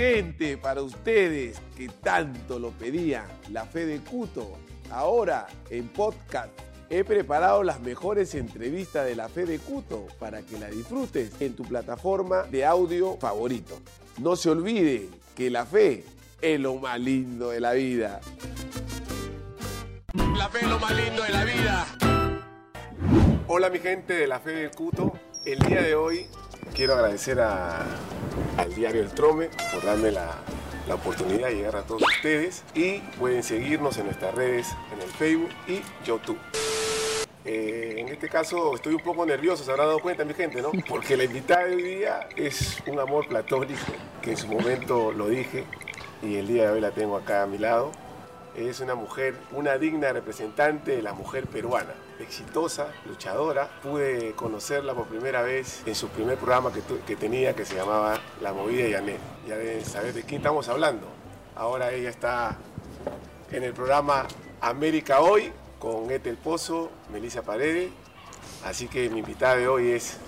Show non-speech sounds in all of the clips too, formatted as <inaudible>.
gente, para ustedes que tanto lo pedían, la fe de Cuto. Ahora en podcast he preparado las mejores entrevistas de la fe de Cuto para que la disfrutes en tu plataforma de audio favorito. No se olvide que la fe es lo más lindo de la vida. La fe es lo más lindo de la vida. Hola mi gente de la fe del Cuto. El día de hoy quiero agradecer a- al diario El Trome por darme la, la oportunidad de llegar a todos ustedes y pueden seguirnos en nuestras redes en el Facebook y YouTube. Eh, en este caso estoy un poco nervioso, se habrán dado cuenta mi gente, ¿no? <laughs> Porque la invitada de hoy día es un amor platónico, que en su momento lo dije y el día de hoy la tengo acá a mi lado. Es una mujer, una digna representante de la mujer peruana, exitosa, luchadora. Pude conocerla por primera vez en su primer programa que, que tenía que se llamaba La Movida de Yanet. Ya deben saber de quién estamos hablando. Ahora ella está en el programa América Hoy con Ethel Pozo, Melissa Paredes. Así que mi invitada de hoy es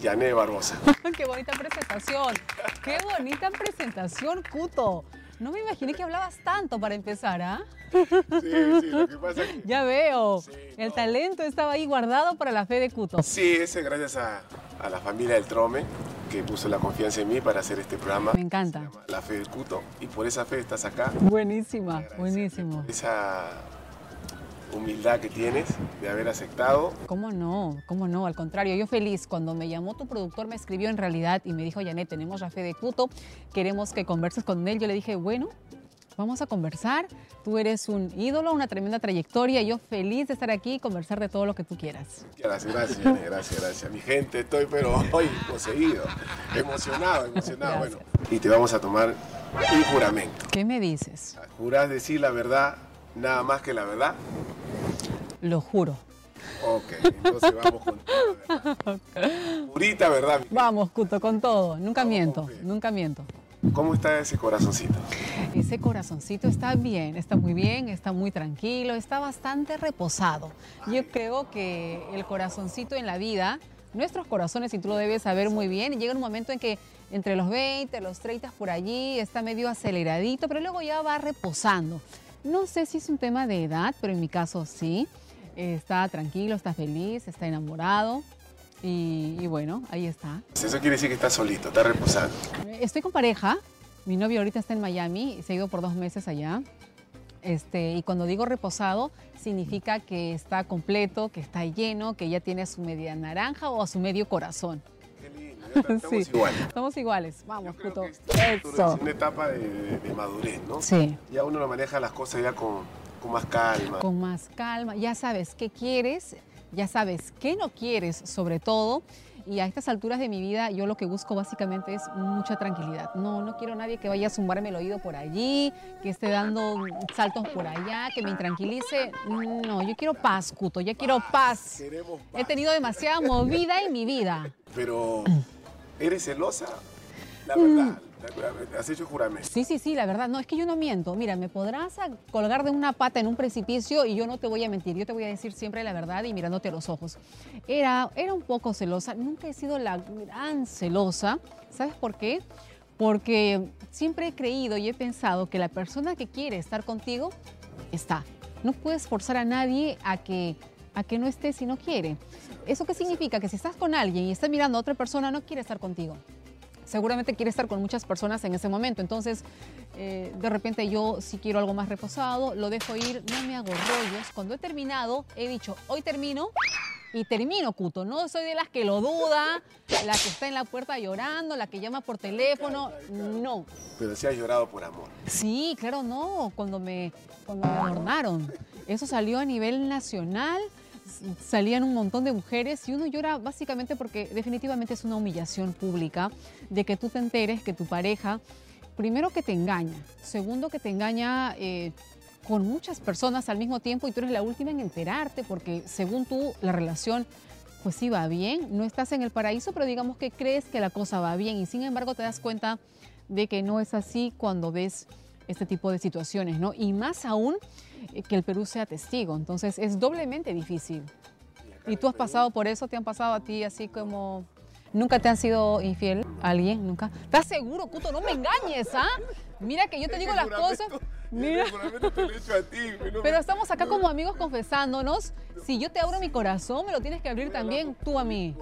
Yanet Barbosa. <laughs> Qué bonita presentación. Qué bonita presentación, Cuto. No me imaginé que hablabas tanto para empezar, ¿ah? Sí, sí, lo que pasa es que... <laughs> Ya veo. Sí, El no. talento estaba ahí guardado para la fe de Cuto. Sí, ese gracias a, a la familia del Trome que puso la confianza en mí para hacer este programa. Me encanta. La Fe del Cuto y por esa fe estás acá. Buenísima, buenísimo. Esa humildad que tienes de haber aceptado. ¿Cómo no? ¿Cómo no? Al contrario, yo feliz. Cuando me llamó tu productor, me escribió en realidad y me dijo, Janet, tenemos la fe de Cuto, queremos que converses con él. Yo le dije, bueno, vamos a conversar. Tú eres un ídolo, una tremenda trayectoria. Yo feliz de estar aquí y conversar de todo lo que tú quieras. Gracias, gracias, Yane, gracias, gracias. Mi gente, estoy pero hoy poseído, emocionado, emocionado. Gracias. Bueno, y te vamos a tomar un juramento. ¿Qué me dices? ¿Jurás decir la verdad, nada más que la verdad? Lo juro. Ok, entonces vamos con toda la verdad. Purita verdad. mi Vamos, Cuto, con todo. Nunca Vamos, miento, nunca miento. ¿Cómo está ese corazoncito? Ese corazoncito está bien, está muy bien, está muy tranquilo, está bastante reposado. Yo creo que el corazoncito en la vida, nuestros corazones, y tú lo debes saber muy bien, llega un momento en que entre los 20, los 30 por allí está medio aceleradito, pero luego ya va reposando. No sé si es un tema de edad, pero en mi caso sí. Está tranquilo, está feliz, está enamorado. Y, y bueno, ahí está. Eso quiere decir que está solito, está reposando. Estoy con pareja. Mi novio ahorita está en Miami, se ha ido por dos meses allá. Este, y cuando digo reposado, significa que está completo, que está lleno, que ya tiene a su media naranja o a su medio corazón. Estamos Sí. igual. Estamos iguales. Yo Vamos, esta es una etapa de, de- de madurez, ¿no? Sí, Ya uno lo maneja las cosas ya con, con más calma. con más calma. Ya sabes qué quieres, ya sabes qué no quieres, sobre todo. Y a estas alturas de mi vida, yo lo que busco básicamente es mucha tranquilidad. No, no quiero nadie que vaya a zumbarme el oído por allí, que esté dando saltos por allá, que me intranquilice. No, yo quiero paz, Cuto, ya quiero paz. Queremos He paz. tenido demasiada movida en mi vida. Pero, ¿eres celosa? La Mm. verdad, la- has hecho juramento. Sí, sí, sí, la verdad. No, es que yo no miento. Mira, me podrás colgar de una pata en un precipicio y yo no te voy a mentir. Yo te voy a decir siempre la verdad y mirándote a los ojos. Era, era un poco celosa. Nunca he sido la gran celosa. ¿Sabes por qué? Porque siempre he creído y he pensado que la persona que quiere estar contigo está. No puedes forzar a nadie a que, a que no esté si no quiere. ¿Eso qué significa? Que si estás con alguien y está mirando a otra persona, no quiere estar contigo seguramente quiere estar con muchas personas en ese momento. Entonces, eh, de repente yo si quiero algo más reposado, lo dejo ir, no me hago rollos. Cuando he terminado, he dicho, hoy termino y termino, Cuto. No soy de las que lo duda, la que está en la puerta llorando, la que llama por teléfono. No. Pero sí has llorado por amor. Sí, claro, no. Cuando me, cuando me adornaron. Eso salió a nivel nacional. Salían un montón de mujeres y uno llora básicamente porque definitivamente es una humillación pública de que tú te enteres que tu pareja, primero que te engaña, segundo que te engaña eh, con muchas personas al mismo tiempo y tú eres la última en enterarte porque según tú la relación pues sí va bien, no estás en el paraíso, pero digamos que crees que la cosa va bien y sin embargo te das cuenta de que no es así cuando ves este tipo de situaciones, ¿no? Y más aún eh, que el Perú sea testigo, entonces es doblemente difícil. ¿Y tú has pasado por eso? ¿Te han pasado a ti así como... ¿Nunca te han sido infiel? ¿Alguien? ¿Nunca? ¿Estás seguro, Cuto? No me engañes, ¿ah? Mira que yo te digo las cosas. <laughs> Mira. Pero estamos acá como amigos confesándonos. Si yo te abro mi corazón, me lo tienes que abrir también tú a mí.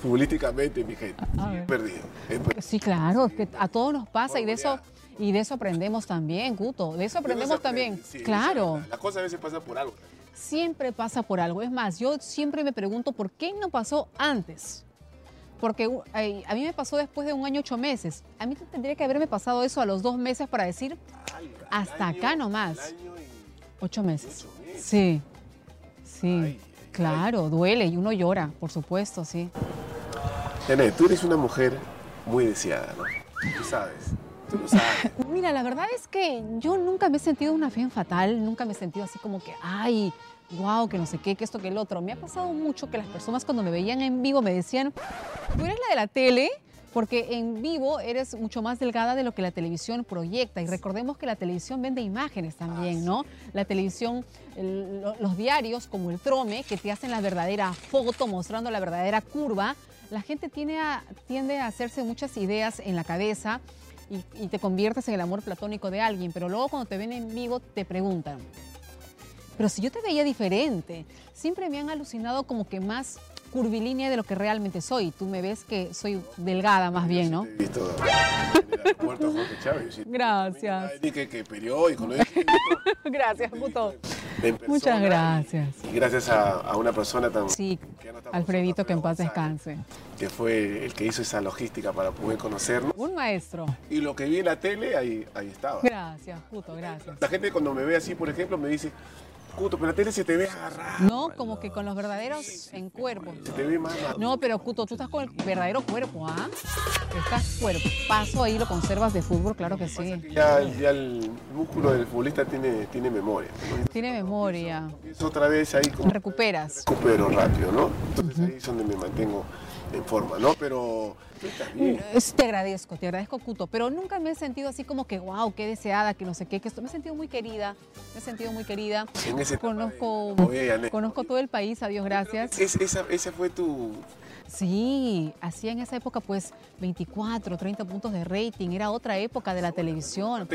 Futbolísticamente, mi gente. He perdido, Sí, claro, que a todos nos pasa y de eso y de eso aprendemos también, Cuto. De eso aprendemos también. claro. La, cosa a veces pasa por algo. Siempre pasa por algo. Es más, yo siempre me pregunto por qué no pasó antes. Porque a mí me pasó después de un año ocho meses. A mí tendría que haberme pasado eso a los dos meses para decir hasta acá nomás. Ocho meses. Sí, sí, claro, duele y uno llora, por supuesto, sí. Nene, tú eres una mujer muy deseada, ¿no? Tú sabes. Tú lo sabes. <laughs> Mira, la verdad es que yo nunca me he sentido una fe fatal, nunca me he sentido así como que, ay, wow, que no sé qué, que esto, que el otro. Me ha pasado mucho que las personas cuando me veían en vivo me decían, tú eres la de la tele, porque en vivo eres mucho más delgada de lo que la televisión proyecta. Y recordemos que la televisión vende imágenes también, ¿no? La televisión, los diarios como el Trome, que te hacen la verdadera foto mostrando la verdadera curva, la gente tiende a, tiende a hacerse muchas ideas en la cabeza y, y te conviertes en el amor platónico de alguien, pero luego cuando te ven en vivo te preguntan, pero si yo te veía diferente, siempre me han alucinado como que más curvilínea de lo que realmente soy. Tú me ves que soy delgada más bien, ¿no? Gracias. Que, periódico, <laughs> Gracias, puto. Muchas gracias. Y gracias a, una persona tan... Sí, Alfredito, que en paz descanse. Que fue el que hizo esa logística para poder conocernos. Un maestro. Y lo que vi en la tele, ahí, ahí estaba. Gracias, puto, gracias. La gente cuando me ve así, por ejemplo, me dice, Cuto, pero la tele se te ve agarrado. No, como que con los verdaderos en cuerpo. Se te ve más. No, pero Cuto, tú estás con el verdadero cuerpo, ¿ah? Estás Paso ahí lo conservas de fútbol, claro que sí. ya, ya, el músculo del futbolista tiene, tiene memoria. Tiene memoria. Es otra vez ahí como. Recuperas. Recupero rápido, ¿no? Entonces ahí es donde me mantengo en forma, ¿no? Pero Te agradezco, te agradezco, Cuto, pero nunca me he sentido así como que, wow, qué deseada, que no sé qué, que esto. Me he sentido muy querida, me he sentido muy querida. conozco, conozco todo el país, a Dios gracias. esa, esa fue tu... Sí, hacía en esa época pues 24, 30 puntos de rating, era otra época de la televisión.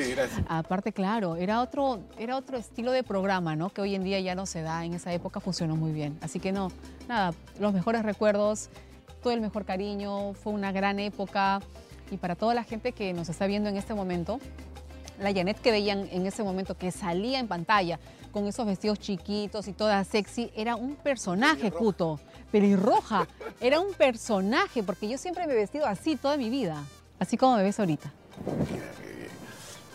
Aparte, claro, era otro, era otro estilo de programa, ¿no? Que hoy en día ya no se da, en esa época funcionó muy bien. Así que no, nada, los mejores recuerdos, todo el mejor cariño, fue una gran época. Y para toda la gente que nos está viendo en este momento, la Janet que veían en ese momento que salía en pantalla con esos vestidos chiquitos y toda sexy, era un personaje, Cuto, pelirroja, era un personaje, porque yo siempre me he vestido así toda mi vida, así como me ves ahorita.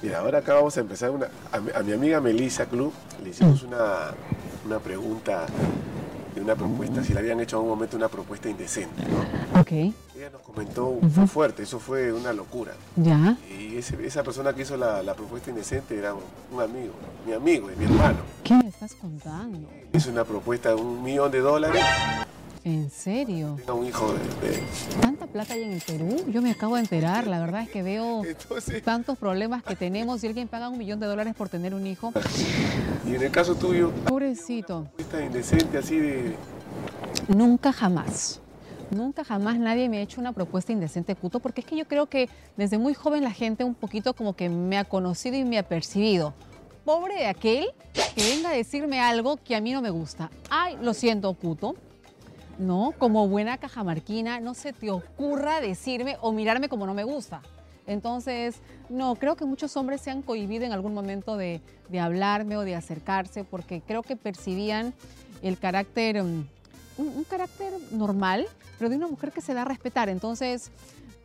Mira, ahora acá vamos a empezar una, a, mi, amiga Melissa Club, le hicimos una, una pregunta una propuesta, si le habían hecho en un momento una propuesta indecente. ¿no? Ella nos comentó, fue fuerte, eso fue una locura. Ya. Y esa persona que hizo la, propuesta indecente era un, amigo, mi amigo y mi hermano. ¿Qué me estás contando? Hizo una propuesta de un millón de dólares. ¿En serio? Un hijo de, ¿Tanta plata hay en el Perú? Yo me acabo de enterar. La verdad es que veo tantos problemas que tenemos. y alguien paga un millón de dólares por tener un hijo. Y en el caso tuyo. Pobrecito. Esta indecente así de. Nunca jamás. Nunca jamás nadie me ha hecho una propuesta indecente, Cuto, porque es que yo creo que desde muy joven la gente un poquito como que me ha conocido y me ha percibido. Pobre de aquel que venga a decirme algo que a mí no me gusta. Ay, lo siento, Cuto. No, como buena cajamarquina, no se te ocurra decirme o mirarme como no me gusta. Entonces, no, creo que muchos hombres se han cohibido en algún momento de, hablarme o de acercarse porque creo que percibían el carácter, um, un, carácter normal, pero de una mujer que se da a respetar. Entonces,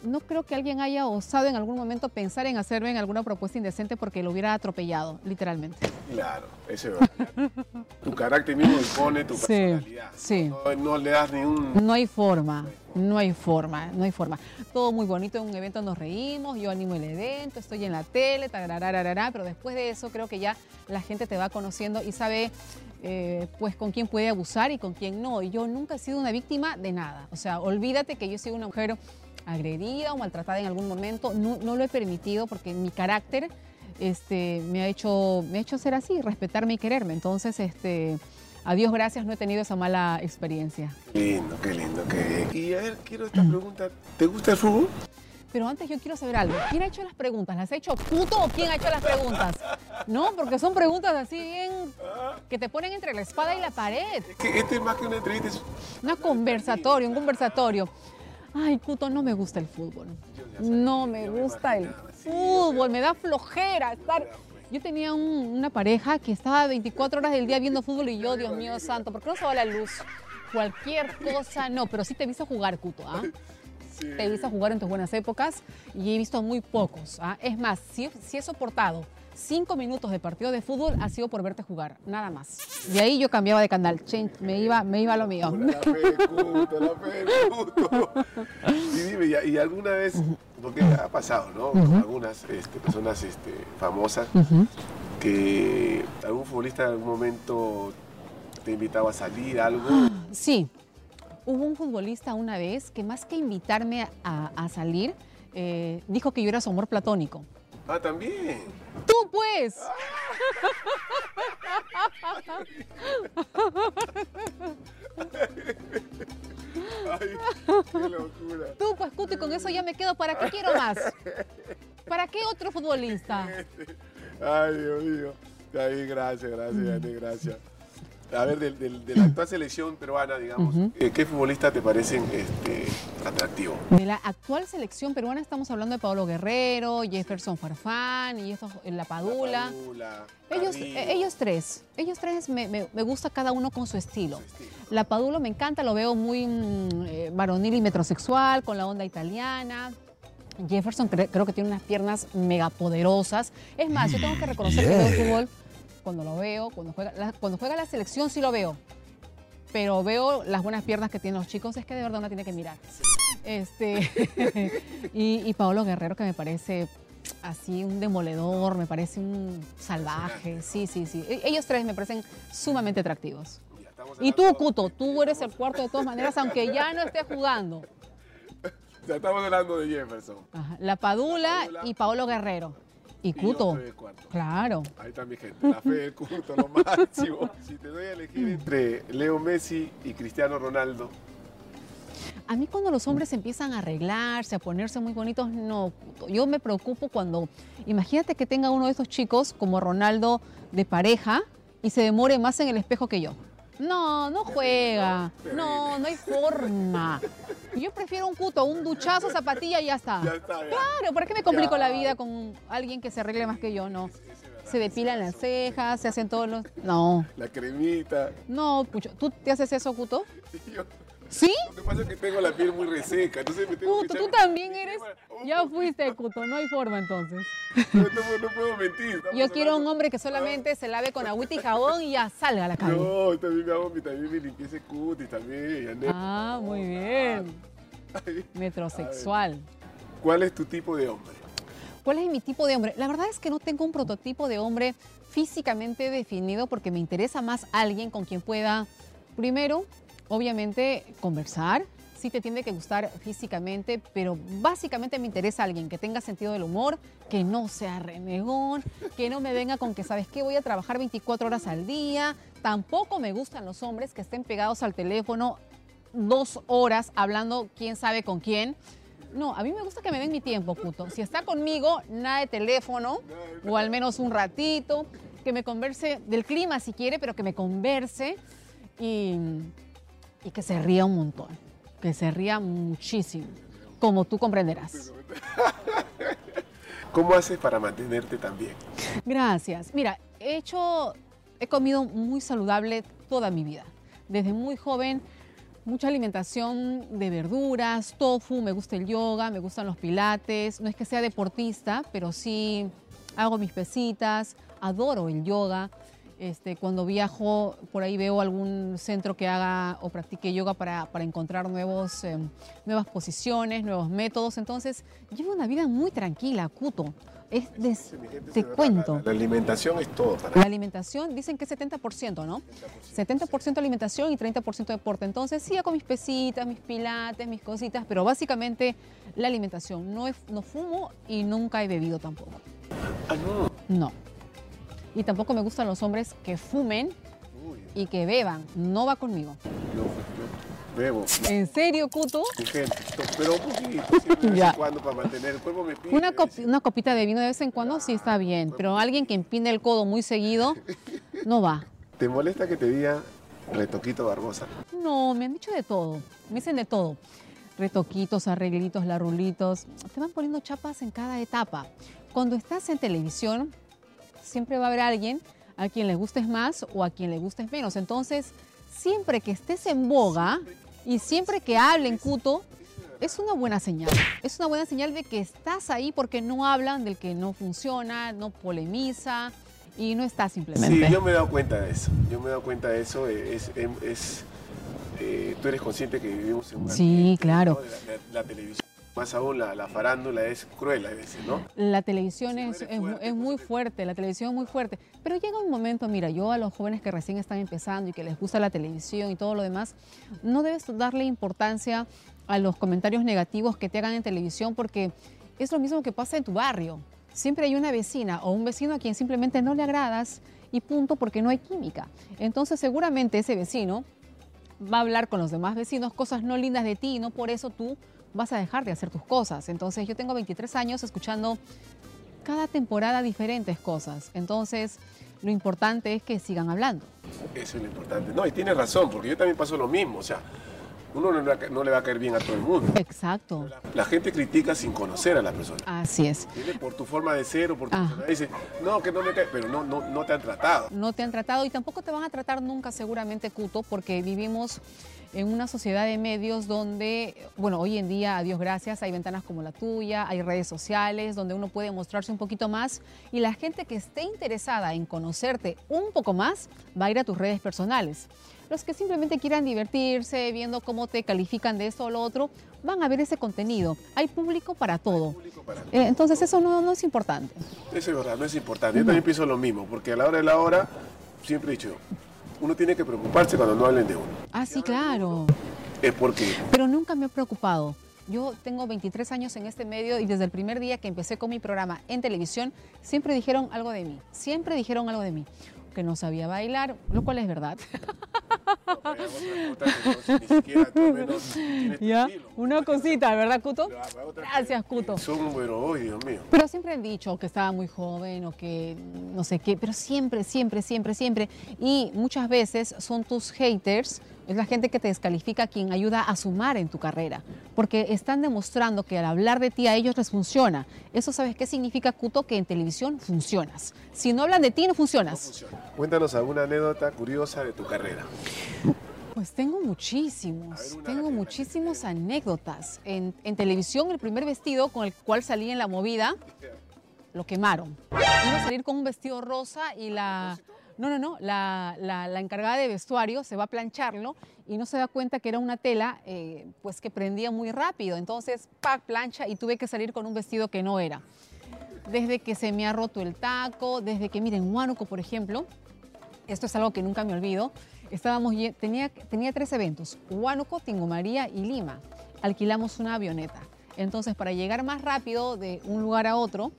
no creo que alguien haya osado en algún momento pensar en hacerme en alguna propuesta indecente porque lo hubiera atropellado, literalmente. Claro, eso es verdad. <laughs> tu carácter mismo impone tu personalidad. Sí. No, le das ni un... No hay forma, no hay forma, no hay forma. Todo muy bonito, en un evento nos reímos, yo animo el evento, estoy en la tele, pero después de eso creo que ya la gente te va conociendo y sabe eh, pues con quién puede abusar y con quién no. Y yo nunca he sido una víctima de nada. O sea, olvídate que yo soy una mujer agredida o maltratada en algún momento. No, lo he permitido porque mi carácter este, me, ha hecho, me ha hecho ser así, respetarme y quererme. Entonces, este, a Dios gracias, no he tenido esa mala experiencia. Qué lindo, qué lindo, qué Y a ver, quiero esta pregunta. ¿Te gusta el fútbol? Pero antes yo quiero saber algo. ¿Quién ha hecho las preguntas? ¿Las ha hecho Cuto o quién ha hecho las preguntas? No, porque son preguntas así bien que te ponen entre la espada y la pared. Es que este es más que una entrevista, es Una conversatorio, un conversatorio. Ay, Cuto, no me gusta el fútbol. No me gusta el sí, fútbol, me da flojera estar. Yo tenía un- una pareja que estaba 24 horas del día viendo fútbol y yo, Dios mío santo, ¿por qué no se va la luz? Cualquier cosa, no, pero sí te he visto jugar, Cuto, ¿ah? sí. Te he visto jugar en tus buenas épocas y he visto muy pocos. ¿ah? Es más, si, si he soportado cinco minutos de partido de fútbol, ha sido por verte jugar, nada más. De ahí yo cambiaba de canal, change, me iba, me iba a lo mío. La la. <laughs> Y dime, ¿y, y alguna vez, porque ha pasado, ¿no? Con algunas este, personas este, famosas, que algún futbolista en algún momento te invitaba a salir, algo. <gasps> Sí, hubo un futbolista una vez que más que invitarme a, a salir, eh, dijo que yo era su amor platónico. Ah, también. ¡Tú pues! Ay, qué locura. Tú pues, Cuto, y con eso ya me quedo. ¿Para qué quiero más? ¿Para qué otro futbolista? Ay, Dios mío. Ay, gracias, gracias, gracias. A ver, del- del- de, la actual selección peruana, digamos, eh, ¿qué futbolista te parecen este, atractivo? De la actual selección peruana estamos hablando de Pablo Guerrero, Jefferson Farfán y estos, La Padula. Padula, Ellos, eh, ellos tres, ellos tres me, me- me gusta cada uno con su estilo. su estilo. La Padula me encanta, lo veo muy mm, eh, varonil y metrosexual, con la onda italiana. Jefferson cre- creo que tiene unas piernas megapoderosas. Es más, yo tengo que reconocer que veo fútbol cuando lo veo, cuando juega, la, cuando juega la selección sí lo veo. Pero veo las buenas piernas que tienen los chicos, es que de verdad uno tiene que mirar. Este, <laughs> y, y Paolo Guerrero, que me parece así un demoledor, me parece un salvaje. Sí, sí, sí. E- Ellos tres me parecen sumamente atractivos. Ya, Y tú, Cuto, tú eres el cuarto de todas maneras, aunque ya no estés jugando. <laughs> sea, estamos hablando de Jefferson. Ajá, La Padula Padula. y Paolo Guerrero. Y Y Cuto, cuarto. claro. Ahí está mi gente, la fe del culto, lo <laughs> máximo. Si te doy a elegir entre Leo Messi y Cristiano Ronaldo, A mí cuando los hombres empiezan a arreglarse, a ponerse muy bonitos, no. Cuto. Yo me preocupo cuando, imagínate que tenga uno de estos chicos como Ronaldo de pareja y se demore más en el espejo que yo. No, no juega. No, no hay forma. Yo prefiero un cuto, un duchazo, zapatilla y ya está. ya está, ya. Claro, ¿para qué me complico Ya. la vida con alguien que se arregle más que yo? No. Se depilan las cejas, se hacen todos los... No, La cremita. no, pucho. ¿Tú te haces eso, Cuto? <laughs> Yo- ¿Sí? lo que pasa es que tengo la piel muy reseca, entonces me tengo Cuto, que tú también eres... Ya fuiste, Cuto, no hay forma entonces. <laughs> No, no, no puedo mentir. Yo quiero un hombre que solamente se lave con agüita y jabón y ya salga a la calle. No, también me hago mi, también mi limpieza de cutis también. Ah, muy bien. <laughs> Metrosexual. ¿Cuál es tu tipo de hombre? ¿Cuál es mi tipo de hombre? La verdad es que no tengo un prototipo de hombre físicamente definido porque me interesa más alguien con quien pueda, primero, obviamente, conversar. Sí te tiene que gustar físicamente, pero básicamente me interesa alguien que tenga sentido del humor, que no sea renegón, que no me venga con que, ¿sabes qué? Voy a trabajar 24 horas al día. Tampoco me gustan los hombres que estén pegados al teléfono dos horas hablando quién sabe con quién. No, a mí me gusta que me den mi tiempo, Cuto. Si está conmigo, nada de teléfono, o al menos un ratito, que me converse del clima si quiere, pero que me converse y, y que se ría un montón, que se ría muchísimo, como tú comprenderás. <laughs> ¿Cómo haces para mantenerte tan bien? Gracias. Mira, he hecho, he comido muy saludable toda mi vida. Desde muy joven, mucha alimentación de verduras, tofu, me gusta el yoga, me gustan los pilates. No es que sea deportista, pero sí hago mis pesitas, adoro el yoga. Este, cuando viajo, por ahí veo algún centro que haga o practique yoga para, para encontrar nuevos, eh, nuevas posiciones, nuevos métodos. Entonces, llevo una vida muy tranquila, Cuto. Es te cuento. La, la alimentación es todo para La alimentación, dicen que es 70%, ¿no? 70% alimentación y 30% deporte. Entonces, sí, hago mis pesitas, mis pilates, mis cositas, pero básicamente la alimentación. No, he- no fumo y nunca he bebido tampoco. Ah, no. No. Y tampoco me gustan los hombres que fumen y que beban. No va conmigo. yo, yo Bebo. ¿En serio, Cuto? Gente, pero un poquito, siempre de <laughs> vez en cuando para mantener el cuerpo me pide. Una, copita de vino de vez en cuando sí está bien, pero alguien que empine el codo muy seguido <laughs> no va. ¿Te molesta que te diga retoquito Barbosa? No, me han dicho de todo, me dicen de todo. Retoquitos, arreglitos, larulitos, te van poniendo chapas en cada etapa. Cuando estás en televisión, siempre va a haber alguien a quien le gustes más o a quien le gustes menos. Entonces, siempre que estés en boga y siempre que hablen cuto, es una buena señal. Es una buena señal de que estás ahí porque no hablan del que no funciona, no polemiza y no está simplemente. Sí, yo me he dado cuenta de eso. Yo me he dado cuenta de eso. Es, es, es, eh, tú eres consciente que vivimos en una Sí, claro. La, la televisión, más aún la, la farándula es cruel a veces, ¿no? La televisión Si es, eres es mu- fuerte, es muy fuerte, la televisión es muy fuerte. Pero llega un momento, mira, yo a los jóvenes que recién están empezando y que les gusta la televisión y todo lo demás, no debes darle importancia a los comentarios negativos que te hagan en televisión porque es lo mismo que pasa en tu barrio. Siempre hay una vecina o un vecino a quien simplemente no le agradas y punto porque no hay química. Entonces seguramente ese vecino va a hablar con los demás vecinos cosas no lindas de ti y no por eso tú vas a dejar de hacer tus cosas. Entonces yo tengo 23 años escuchando cada temporada diferentes cosas. Entonces lo importante es que sigan hablando. Eso es lo importante. No, y tienes razón, porque yo también paso lo mismo. O sea, uno no le va a ca- no le va a caer bien a todo el mundo. Exacto. La gente critica sin conocer a la persona. Así es. Por tu forma de ser o por tu Ah. personalidad. Dice, no, que no me cae, pero no, no, no te han tratado. No te han tratado y tampoco te van a tratar nunca seguramente, Cuto, porque vivimos en una sociedad de medios donde, bueno, hoy en día, a Dios gracias, hay ventanas como la tuya, hay redes sociales donde uno puede mostrarse un poquito más y la gente que esté interesada en conocerte un poco más va a ir a tus redes personales. Los que simplemente quieran divertirse, viendo cómo te califican de esto o lo otro, van a ver ese contenido. Hay público para todo. Público para- Eh, entonces eso no, no es importante. Eso es verdad, no es importante. Yo también pienso lo mismo, porque a la hora de la hora, siempre he dicho, uno tiene que preocuparse cuando no hablen de uno. Ah, sí, claro. Es porque Pero nunca me he preocupado. Yo tengo 23 años en este medio y desde el primer día que empecé con mi programa en televisión, siempre dijeron algo de mí. Siempre dijeron algo de mí. Que no sabía bailar, lo cual es verdad. <laughs> ya, una cosita, ¿verdad, Cuto? Otras Gracias, Cuto. Son, pero, ay, Dios mío. Pero siempre han dicho que estaba muy joven o que no sé qué, pero siempre, siempre, siempre, siempre. Y muchas veces son tus haters, es la gente que te descalifica quien ayuda a sumar en tu carrera, porque están demostrando que al hablar de ti a ellos les funciona. Eso sabes qué significa, Cuto, que en televisión funcionas. Si no hablan de ti, no funcionas. Funciona. Cuéntanos alguna anécdota curiosa de tu carrera. Pues tengo muchísimos, ver, tengo muchísimas anécdotas. En, en televisión, el primer vestido con el cual salí en la movida, lo quemaron. Iba a salir con un vestido rosa y la... No, no, no, la, encargada de vestuario se va a plancharlo y no se da cuenta que era una tela eh, pues que prendía muy rápido. Entonces, pack, plancha y tuve que salir con un vestido que no era. Desde que se me ha roto el taco, desde que, miren, Huánuco, por ejemplo, esto es algo que nunca me olvido. Estábamos, tenía, tenía tres eventos, Huánuco, Tingo María y Lima. Alquilamos una avioneta. Entonces, para llegar más rápido de un lugar a otro,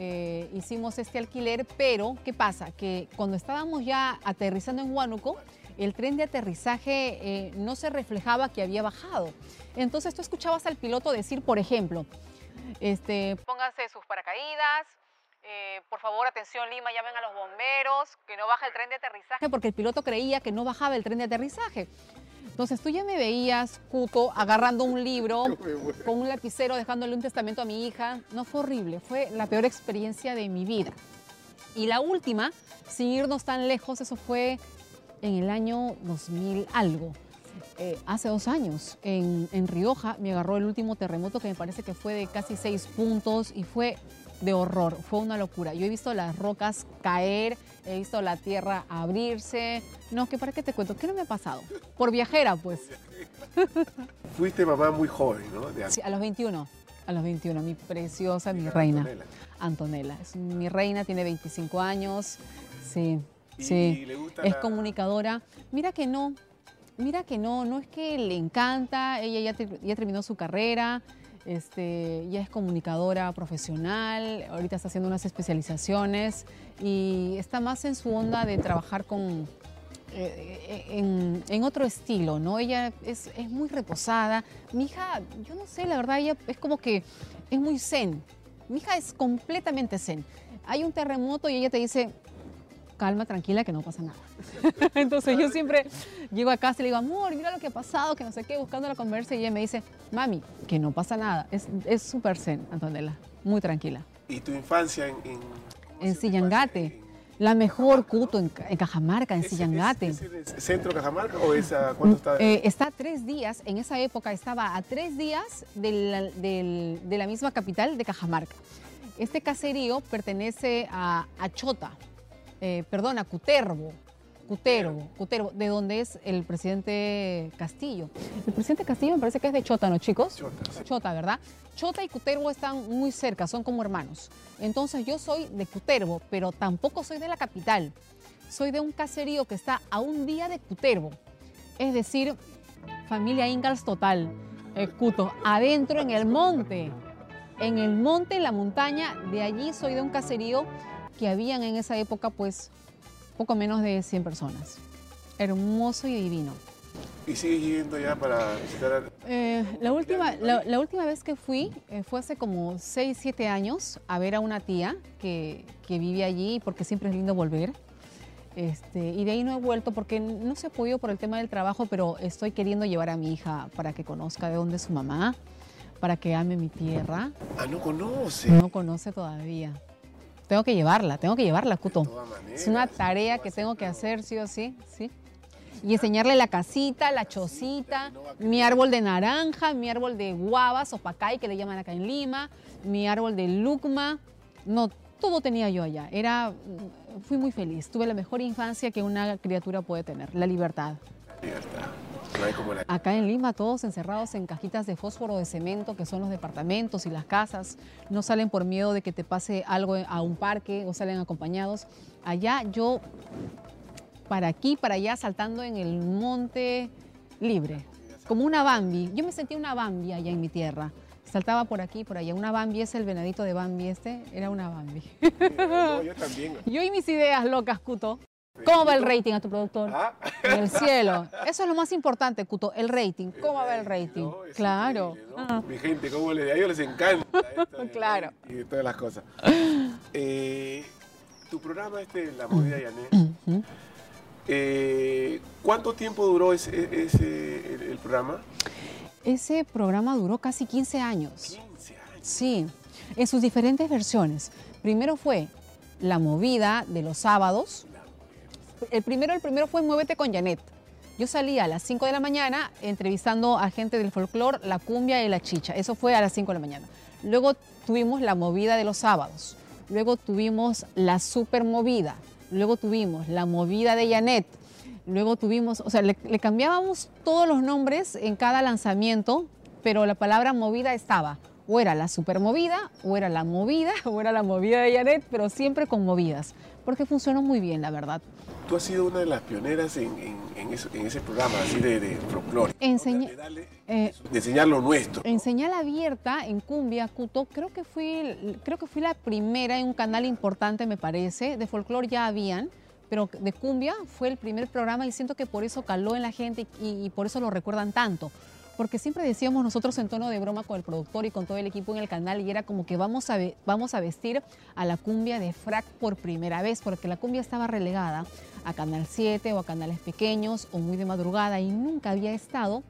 eh, hicimos este alquiler, pero ¿qué pasa? Que cuando estábamos ya aterrizando en Huánuco, el tren de aterrizaje eh, no se reflejaba que había bajado. Entonces tú escuchabas al piloto decir, por ejemplo, este, pónganse sus paracaídas, eh, por favor, atención Lima, llamen a los bomberos, que no baja el tren de aterrizaje, porque el piloto creía que no bajaba el tren de aterrizaje. Entonces tú ya me veías, Cuto, agarrando un libro <laughs> con un lapicero, dejándole un testamento a mi hija. No fue horrible, fue la peor experiencia de mi vida. Y la última, sin irnos tan lejos, eso fue en el año 2000 algo. Eh, hace dos años, en, en Rioja, me agarró el último terremoto que me parece que fue de casi seis puntos y fue de horror, fue una locura. Yo he visto las rocas caer, he visto la tierra abrirse. No, que para qué te cuento, ¿qué no me ha pasado? Por viajera, pues. <laughs> Fuiste mamá muy joven, ¿no? De Sí, a los 21, a los 21, mi preciosa, mi reina. Antonella. Antonella. Es mi reina, tiene 25 años. Sí, Y sí. le gusta Es la- comunicadora. Mira que no, mira que no, no es que le encanta, ella ya, ya terminó su carrera, este, ya es comunicadora profesional, ahorita está haciendo unas especializaciones y está más en su onda de trabajar con, eh, en, en otro estilo, ¿no? Ella es, es muy reposada. Mi hija, yo no sé, la verdad, ella es como que es muy zen. Mi hija es completamente zen. Hay un terremoto y ella te dice, calma, tranquila, que no pasa nada. <laughs> Entonces yo siempre llego a casa y le digo, amor, mira lo que ha pasado, que no sé qué, buscando la conversa y ella me dice, mami, que no pasa nada. Es súper zen, Antonella, muy tranquila. ¿Y tu infancia en...? En, en Sillangate. La mejor Cuto en, Cajamarca, en Sillangate. ¿Es, el centro Cajamarca o es a, cuánto está? Eh, está a tres días, en esa época estaba a tres días de la, de la misma capital de Cajamarca. Este caserío pertenece a, a Chota, eh, perdón, a Cutervo, Cutervo, Cutervo, de donde es el presidente Castillo. El presidente Castillo me parece que es de Chota, ¿no, chicos? Chota, Chota, ¿verdad? Chota y Cutervo están muy cerca, son como hermanos. Entonces yo soy de Cutervo, pero tampoco soy de la capital. Soy de un caserío que está a un día de Cutervo. Es decir, familia Ingalls total. Eh, Cuto, adentro en el monte. En el monte, en la montaña, de allí soy de un caserío que habían en esa época pues poco menos de 100 personas. Hermoso y divino. ¿Y sigues yendo ya para visitar? Eh, la, última, la, última vez que fui eh, fue hace como 6, 7 años a ver a una tía que, que vive allí porque siempre es lindo volver. Este, y de ahí no he vuelto porque no se ha podido por el tema del trabajo, pero estoy queriendo llevar a mi hija para que conozca de dónde es su mamá, para que ame mi tierra. Ah, no conoce. No conoce todavía. Tengo que llevarla, tengo que llevarla, Cuto. es una tarea que tengo que hacer, sí o sí, sí. Y enseñarle la casita, la chocita, mi árbol de naranja, mi árbol de guavas o pacay, que le llaman acá en Lima, mi árbol de lucma. No, todo tenía yo allá. Era, fui muy feliz. Tuve la mejor infancia que una criatura puede tener, la libertad. Libertad. Acá en Lima todos encerrados en cajitas de fósforo de cemento, que son los departamentos y las casas. No salen por miedo de que te pase algo a un parque o salen acompañados. Allá yo, para aquí, para allá, saltando en el monte libre, como una Bambi. Yo me sentía una Bambi allá en mi tierra. Saltaba por aquí, por allá. Una Bambi es el venadito de Bambi este, era una Bambi. yo también. <laughs> Yo y mis ideas locas, Cuto. ¿Cómo va el rating a tu productor? Ah. En el cielo. Eso es lo más importante, Cuto, el rating. ¿Cómo va el rating? claro. Ah. Mi gente, ¿cómo les, a ellos les encanta esto <laughs> claro. y todas las cosas. Eh, tu programa este, La Movida Yané, eh, ¿cuánto tiempo duró ese, el, programa? Ese programa duró casi 15 años. 15 años. Sí, en sus diferentes versiones. Primero fue La Movida de los sábados, el primero, el primero fue Muévete con Janet. Yo salía a las 5 de la mañana entrevistando a gente del folclore, la cumbia y la chicha. Eso fue a las 5 de la mañana. Luego tuvimos la movida de los sábados. Luego tuvimos la super movida. Luego tuvimos la movida de Janet. Luego tuvimos, o sea, le, le cambiábamos todos los nombres en cada lanzamiento, pero la palabra movida estaba. O era la super movida, o era la movida, <laughs> o era la movida de Janet, pero siempre con movidas, porque funcionó muy bien, la verdad tú has sido una de las pioneras en, ese programa, así de, de folclore. de, eh, enseñar lo nuestro. En señal abierta, en Cumbia, Cuto, creo que, fui, creo que fui la primera en un canal importante, me parece. De folclore ya habían, pero de Cumbia fue el primer programa y siento que por eso caló en la gente y por eso lo recuerdan tanto porque siempre decíamos nosotros en tono de broma con el productor y con todo el equipo en el canal y era como que vamos a, vestir a la cumbia de frac por primera vez, porque la cumbia estaba relegada a Canal 7 o a canales pequeños o muy de madrugada y nunca había estado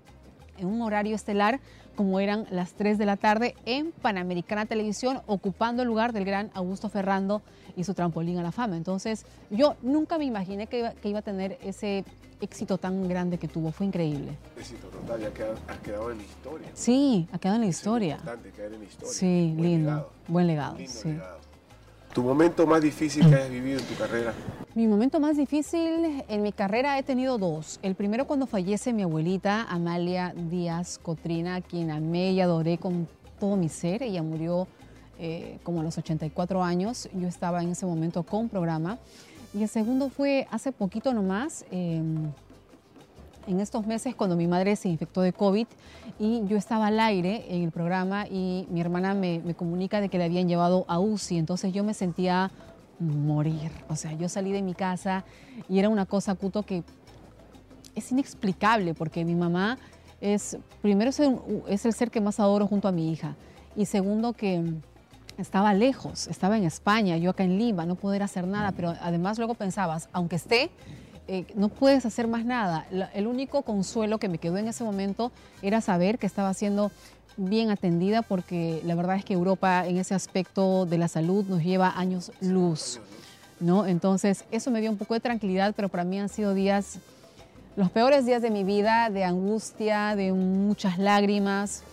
en un horario estelar como eran las 3 de la tarde en Panamericana Televisión, ocupando el lugar del gran Augusto Ferrando y su trampolín a la fama. Entonces, yo nunca me imaginé que iba, a tener ese éxito tan grande que tuvo. Fue increíble. Éxito total, ya ha quedado en la historia. Sí, ha quedado en la historia. Es importante quedar en la historia. Sí, lindo. Buen legado. sí. ¿Tu momento más difícil que hayas vivido en tu carrera? Mi momento más difícil en mi carrera he tenido dos. El primero cuando fallece mi abuelita Amalia Díaz Cotrina, quien amé y adoré con todo mi ser. Ella murió eh, como a los 84 años. Yo estaba en ese momento con programa. Y el segundo fue hace poquito nomás, em, en estos meses cuando mi madre se infectó de COVID y yo estaba al aire en el programa y mi hermana me, me comunica de que le habían llevado a UCI. Entonces yo me sentía morir. O sea, yo salí de mi casa y era una cosa, Cuto, que es inexplicable porque mi mamá es, primero es el ser que más adoro junto a mi hija y segundo que estaba lejos, estaba en España, yo acá en Lima, no poder hacer nada, pero además luego pensabas, aunque esté, eh, no puedes hacer más nada. La- el único consuelo que me quedó en ese momento era saber que estaba siendo bien atendida porque la verdad es que Europa en ese aspecto de la salud nos lleva años luz, ¿no? Entonces eso me dio un poco de tranquilidad, pero para mí han sido días, los peores días de mi vida, de angustia, de muchas lágrimas,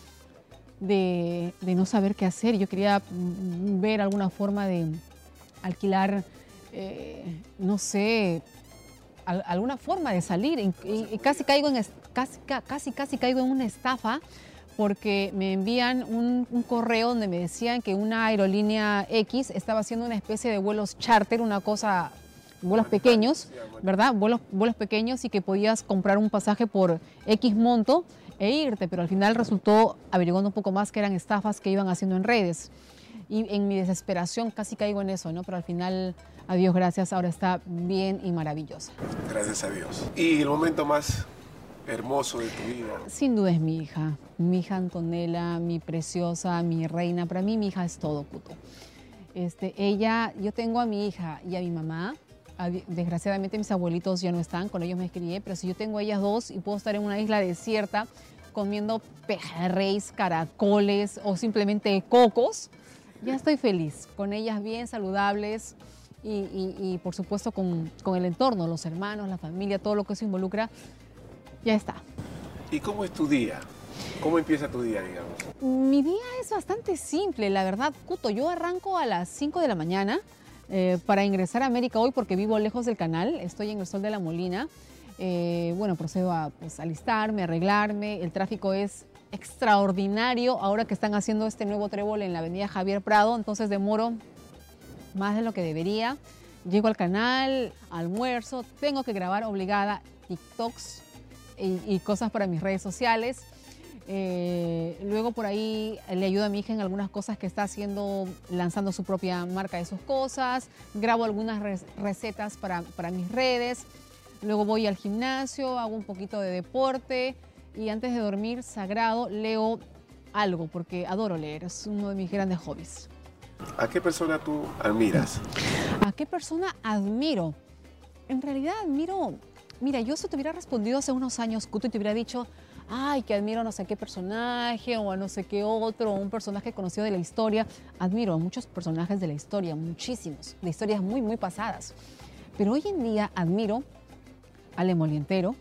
de, de no saber qué hacer. Yo quería mm, ver alguna forma de alquilar, eh, no sé, al- alguna forma de salir. Y, casi, caigo en, casi, ca- casi, casi caigo en una estafa porque me envían un, un correo donde me decían que una aerolínea X estaba haciendo una especie de vuelos charter, una cosa, vuelos pequeños, ¿verdad? Vuelos, vuelos pequeños y que podías comprar un pasaje por X monto e irte, pero al final resultó, averiguando un poco más, que eran estafas que iban haciendo en redes. Y en mi desesperación casi caigo en eso, ¿no? Pero al final, a Dios gracias, ahora está bien y maravillosa. Gracias a Dios. Y el momento más hermoso de tu vida. Sin duda es mi hija, mi hija Antonella, mi preciosa, mi reina. Para mí mi hija es todo, Cuto. Este, ella, yo tengo a mi hija y a mi mamá. Desgraciadamente mis abuelitos ya no están, con ellos me crié, pero si yo tengo a ellas dos y puedo estar en una isla desierta comiendo pejerreyes, caracoles o simplemente cocos, ya estoy feliz. Con ellas bien saludables y, y- y, por supuesto con, con el entorno, los hermanos, la familia, todo lo que eso involucra, ya está. ¿Y cómo es tu día? ¿Cómo empieza tu día, digamos? Mi día es bastante simple, la verdad, Cuto. Yo arranco a las 5 de la mañana eh, para ingresar a América hoy porque vivo lejos del canal. Estoy en el Sol de la Molina. Eh, bueno, procedo a pues, alistarme, arreglarme. El tráfico es extraordinario ahora que están haciendo este nuevo trébol en la avenida Javier Prado, entonces demoro más de lo que debería. Llego al canal, almuerzo, tengo que grabar obligada TikToks y, y cosas para mis redes sociales. Eh, luego por ahí le ayudo a mi hija en algunas cosas que está haciendo, lanzando su propia marca de sus cosas. Grabo algunas re- recetas para, para mis redes. Luego voy al gimnasio, hago un poquito de deporte y antes de dormir, sagrado, leo algo porque adoro leer, es uno de mis grandes hobbies. ¿A qué persona tú admiras? ¿A qué persona admiro? En realidad admiro, mira, yo si te hubiera respondido hace unos años, Cuto, y te hubiera dicho, ay, que admiro a no sé qué personaje o a no sé qué otro, un personaje conocido de la historia. Admiro a muchos personajes de la historia, muchísimos, de historias muy, muy pasadas. Pero hoy en día admiro al emolientero.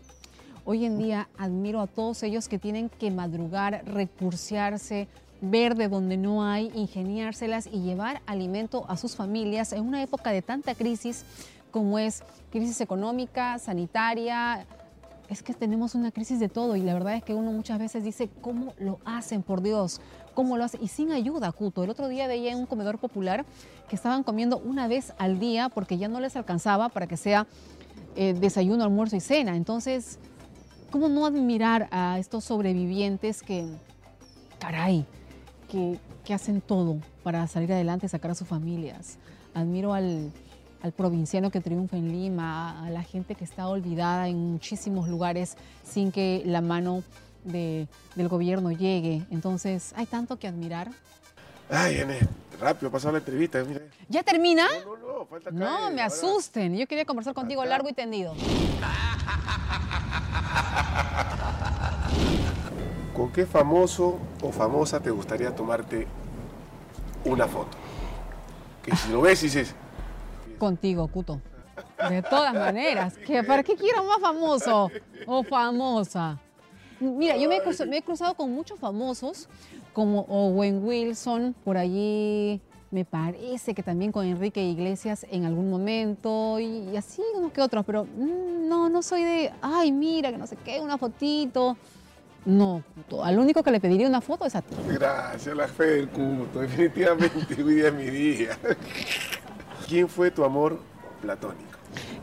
Hoy en día admiro a todos ellos que tienen que madrugar, recursearse, ver de donde no hay, ingeniárselas y llevar alimento a sus familias en una época de tanta crisis como es crisis económica, sanitaria. Es que tenemos una crisis de todo y la verdad es que uno muchas veces dice, ¿cómo lo hacen, por Dios? ¿Cómo lo hacen? Y sin ayuda, Cuto. El otro día veía en un comedor popular que estaban comiendo una vez al día porque ya no les alcanzaba para que sea eh, desayuno, almuerzo y cena. Entonces, ¿cómo no admirar a estos sobrevivientes que, caray, que, que hacen todo para salir adelante sacar a sus familias? Admiro al, al provinciano que triunfa en Lima, a la gente que está olvidada en muchísimos lugares sin que la mano de- del gobierno llegue. Entonces, hay tanto que admirar. Ay, Enes, rápido, pasado la entrevista. Mira. ¿Ya termina? No, no, no, falta No, caer, me ahora. asusten. Yo quería conversar contigo Acá. largo y tendido. <laughs> ¿Con qué famoso o famosa te gustaría tomarte una foto? Que si lo ves y dices, Contigo, Cuto. De todas maneras. ¿qué- ¿Para qué quiero más famoso o famosa? Mira, yo me he, cruzado, con muchos famosos, como Owen Wilson, por allí me parece que también con Enrique Iglesias en algún momento, y, así unos que otros, pero mm, no, no soy de, ay, mira, que no sé qué, una fotito. No, al único que le pediría una foto es a ti. gracias, la fe del culto, definitivamente <laughs> hoy mi día. ¿Quién fue tu amor platónico?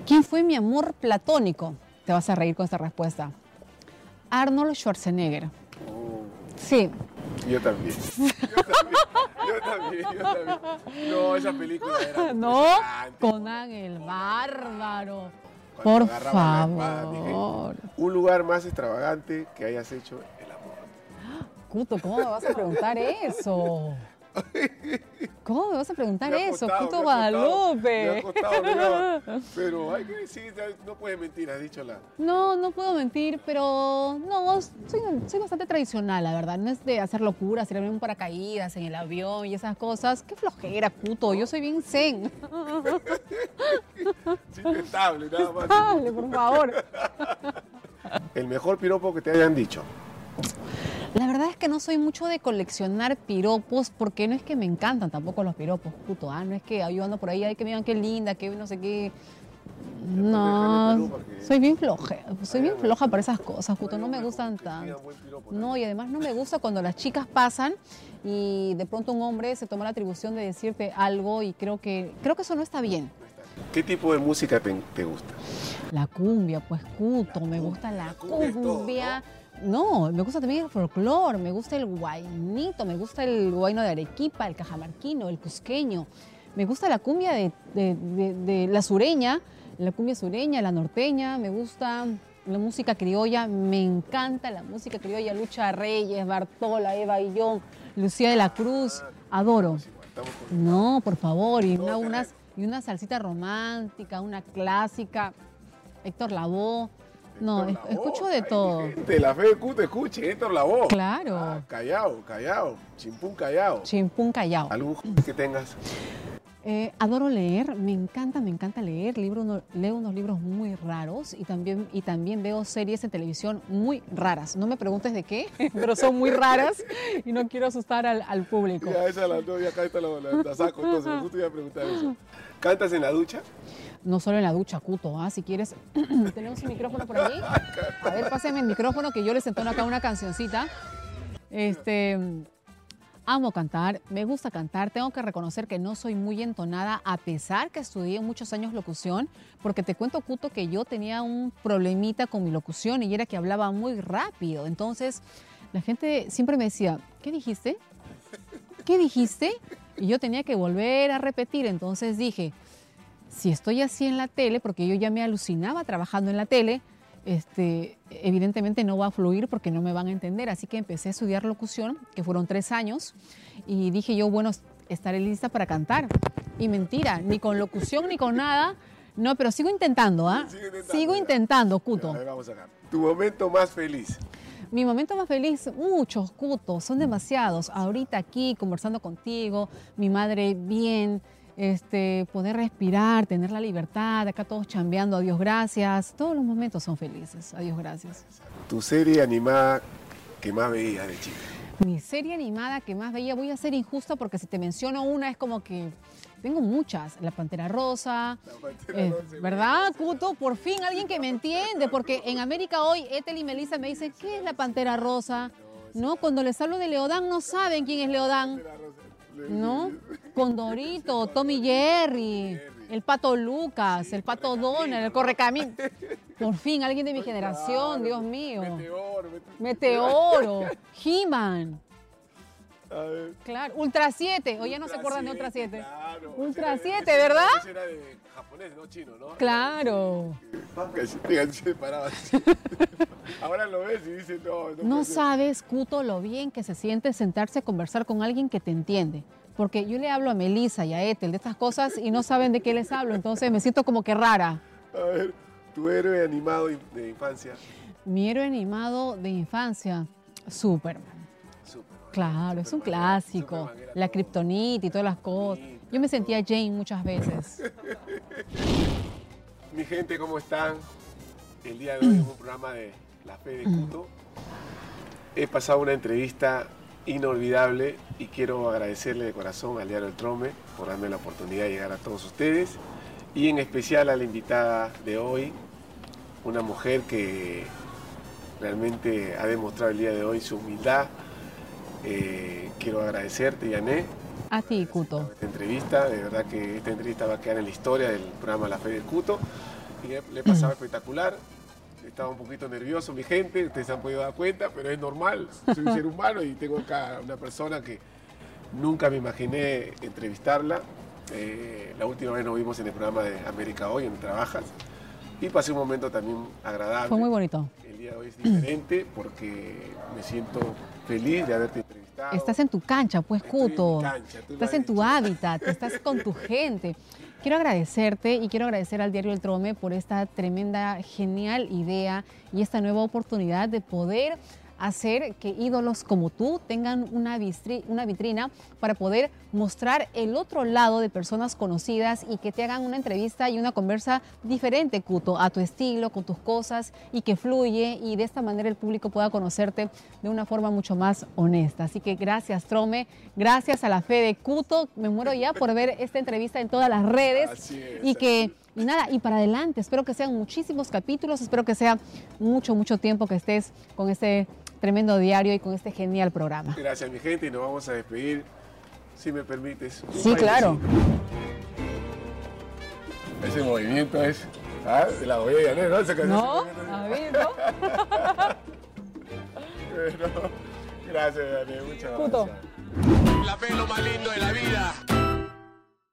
¿Quién fue mi amor platónico? Te vas a reír con esta respuesta. Arnold Schwarzenegger. Oh, Sí, yo también. <laughs> Yo también, yo también, yo también. No, esa película era <laughs> ¿no? Conan el bárbaro. Por espada, mi gente. favor. Un lugar más extravagante que hayas hecho el amor. <gasps> Cuto, ¿cómo me vas a preguntar eso? <laughs> ¿Cómo me vas a preguntar Me eso, costado, costado, Guadalupe? me costado, <laughs> pero hay que decir, no puedes mentir, has dicho la... No, no puedo mentir, pero no, soy, soy bastante tradicional, la verdad. No es de hacer locuras, tirarme un paracaídas en el avión y esas cosas. Qué flojera, puto. Yo soy bien zen. <laughs> Simple, estable, nada más. Dale, por favor. El mejor piropo que te hayan dicho. Verdad es que no soy mucho de coleccionar piropos porque no es que me encantan tampoco los piropos, puto. Ah, no es que yo ando por ahí, ay, que me digan qué linda, que no sé qué. No, soy bien floja, soy bien floja para esas cosas, puto. No me gustan tanto. No, y además no me gusta cuando las chicas pasan y de pronto un hombre se toma la atribución de decirte algo y creo que creo que eso no está bien. ¿Qué tipo de música te, te gusta? La cumbia, pues cuto, me gusta la cumbia. No, me gusta también el folclore, me gusta el guainito, me gusta el guayno de Arequipa, el cajamarquino, el cusqueño. Me gusta la cumbia de, la sureña, la cumbia sureña, la norteña, me gusta la música criolla, me encanta la música criolla, Lucha Reyes, Bartola, Eva Guillón, Lucía de la Cruz, adoro. No, por favor, y una, unas, y una salsita romántica, una clásica, Héctor Lavoe. No, Héctor es- Lavoe. escucho de todo. gente, la fe de Cuto, escuche, Héctor Lavoe. Claro. Ah, callao, callao, chimpún callao. Chimpún Callao. ¿Algún que tengas? Eh, adoro leer, me encanta, me encanta leer. Libro, leo unos libros muy raros y también, y también veo series en televisión muy raras. No me preguntes de qué, <laughs> pero son muy raras y no quiero asustar al, al público. Ya, esa la, no, ya acá está la, la- la saco, entonces justo iba a preguntar eso. ¿Cantas en la ducha? No solo en la ducha, Cuto. ¿ah? Si quieres, <clears throat> tenemos un micrófono por allí. A ver, pásame el micrófono que yo les entono acá una cancioncita. Este, amo cantar, me gusta cantar. Tengo que reconocer que no soy muy entonada, a pesar que estudié muchos años locución, porque te cuento, Cuto, que yo tenía un problemita con mi locución y era que hablaba muy rápido. Entonces, la gente siempre me decía, ¿qué dijiste? ¿Qué dijiste? Y yo tenía que volver a repetir. Entonces dije, si estoy así en la tele, porque yo ya me alucinaba trabajando en la tele, este, evidentemente no va a fluir porque no me van a entender. Así que empecé a estudiar locución, que fueron tres años, y dije yo, bueno, estaré lista para cantar. Y mentira, ni con locución ni con nada. No, pero sigo intentando, ¿ah? Sigue intentando, Sigo intentando, Cuto. A ver, vamos acá. Tu momento más feliz. Mi momento más feliz, muchos cutos, son demasiados. Ahorita aquí conversando contigo, mi madre bien, este, poder respirar, tener la libertad, acá todos chambeando, adiós gracias. Todos los momentos son felices, adiós gracias. Tu serie animada que más veías de chica. Mi serie animada que más veía, voy a ser injusta porque si te menciono una es como que tengo muchas. La Pantera Rosa, La Pantera eh, Rosa, ¿verdad, Cuto? Por fin alguien que me entiende, porque en América hoy Ethel y Melissa me dicen, ¿qué es la Pantera Rosa? No, cuando les hablo de Leodán no saben quién es Leodán. ¿No? <laughs> Condorito, Tommy Jerry, el Pato Lucas, el Pato Donald, el Correcamín. Por fin, alguien de mi generación, Dios mío. Meteoro. mete- Meteoro, He-Man, A ver. claro, Ultra 7, o ya no se acuerdan de Ultra 7. Claro. Ultra Ese 7, ese- ¿verdad? ese era de japonés, no chino, ¿no? Claro. Se- paraba. <laughs> Ahora lo ves y dices, no, no, No sabes, Cuto, lo bien que se siente sentarse a conversar con alguien que te entiende. Porque yo le hablo a Melissa y a Ethel de estas cosas y no saben de qué les hablo, entonces me siento como que rara. A ver, tu héroe animado de infancia. Mi héroe animado de infancia, Superman. Claro, es un clásico. La kriptonita y todas las cosas. Yo me sentía Jane muchas veces. <laughs> Mi gente, ¿cómo están? El día de hoy en un programa de La Fe de Cuto. He pasado una entrevista inolvidable y quiero agradecerle de corazón al Diario El Trome por darme la oportunidad de llegar a todos ustedes y en especial a la invitada de hoy, una mujer que realmente ha demostrado el día de hoy su humildad. Eh, quiero agradecerte, Yané, A ti, Cuto. esta entrevista. De verdad que esta entrevista va a quedar en la historia del programa La Fe del Cuto. Y le pasado <clears throat> espectacular. Estaba un poquito nervioso mi gente, ustedes se han podido dar cuenta, pero es normal. Soy un ser <laughs> humano y tengo acá una persona que nunca me imaginé entrevistarla. Eh, la última vez nos vimos en el programa de América Hoy, donde trabajas. y pasé un momento también agradable. Fue muy bonito. El día de hoy es diferente porque me siento feliz de haberte entrevistado. Estás en tu cancha, pues, Estoy en mi Cuto. cancha, estás en tu hábitat, estás con tu <laughs> gente. Quiero agradecerte y quiero agradecer al Diario El Trome por esta tremenda, genial idea y esta nueva oportunidad de poder hacer que ídolos como tú tengan una, vistri- una vitrina para poder mostrar el otro lado de personas conocidas y que te hagan una entrevista y una conversa diferente, Cuto, a tu estilo, con tus cosas y que fluye y de esta manera el público pueda conocerte de una forma mucho más honesta. Así que gracias, Trome, gracias a la fe de Cuto. Me muero ya por ver esta entrevista en todas las redes. Y que y nada, y para adelante, espero que sean muchísimos capítulos, espero que sea mucho, mucho tiempo que estés con este tremendo diario y con este genial programa. Gracias, mi gente, y nos vamos a despedir, si me permites. Sí, claro. Ese movimiento es ¿ah? de la bobella, ¿no? Que- ¿No? A ver, ¿no? <laughs> Bueno, gracias, Daniel, muchas Puto. gracias. La fe es lo más lindo de la vida.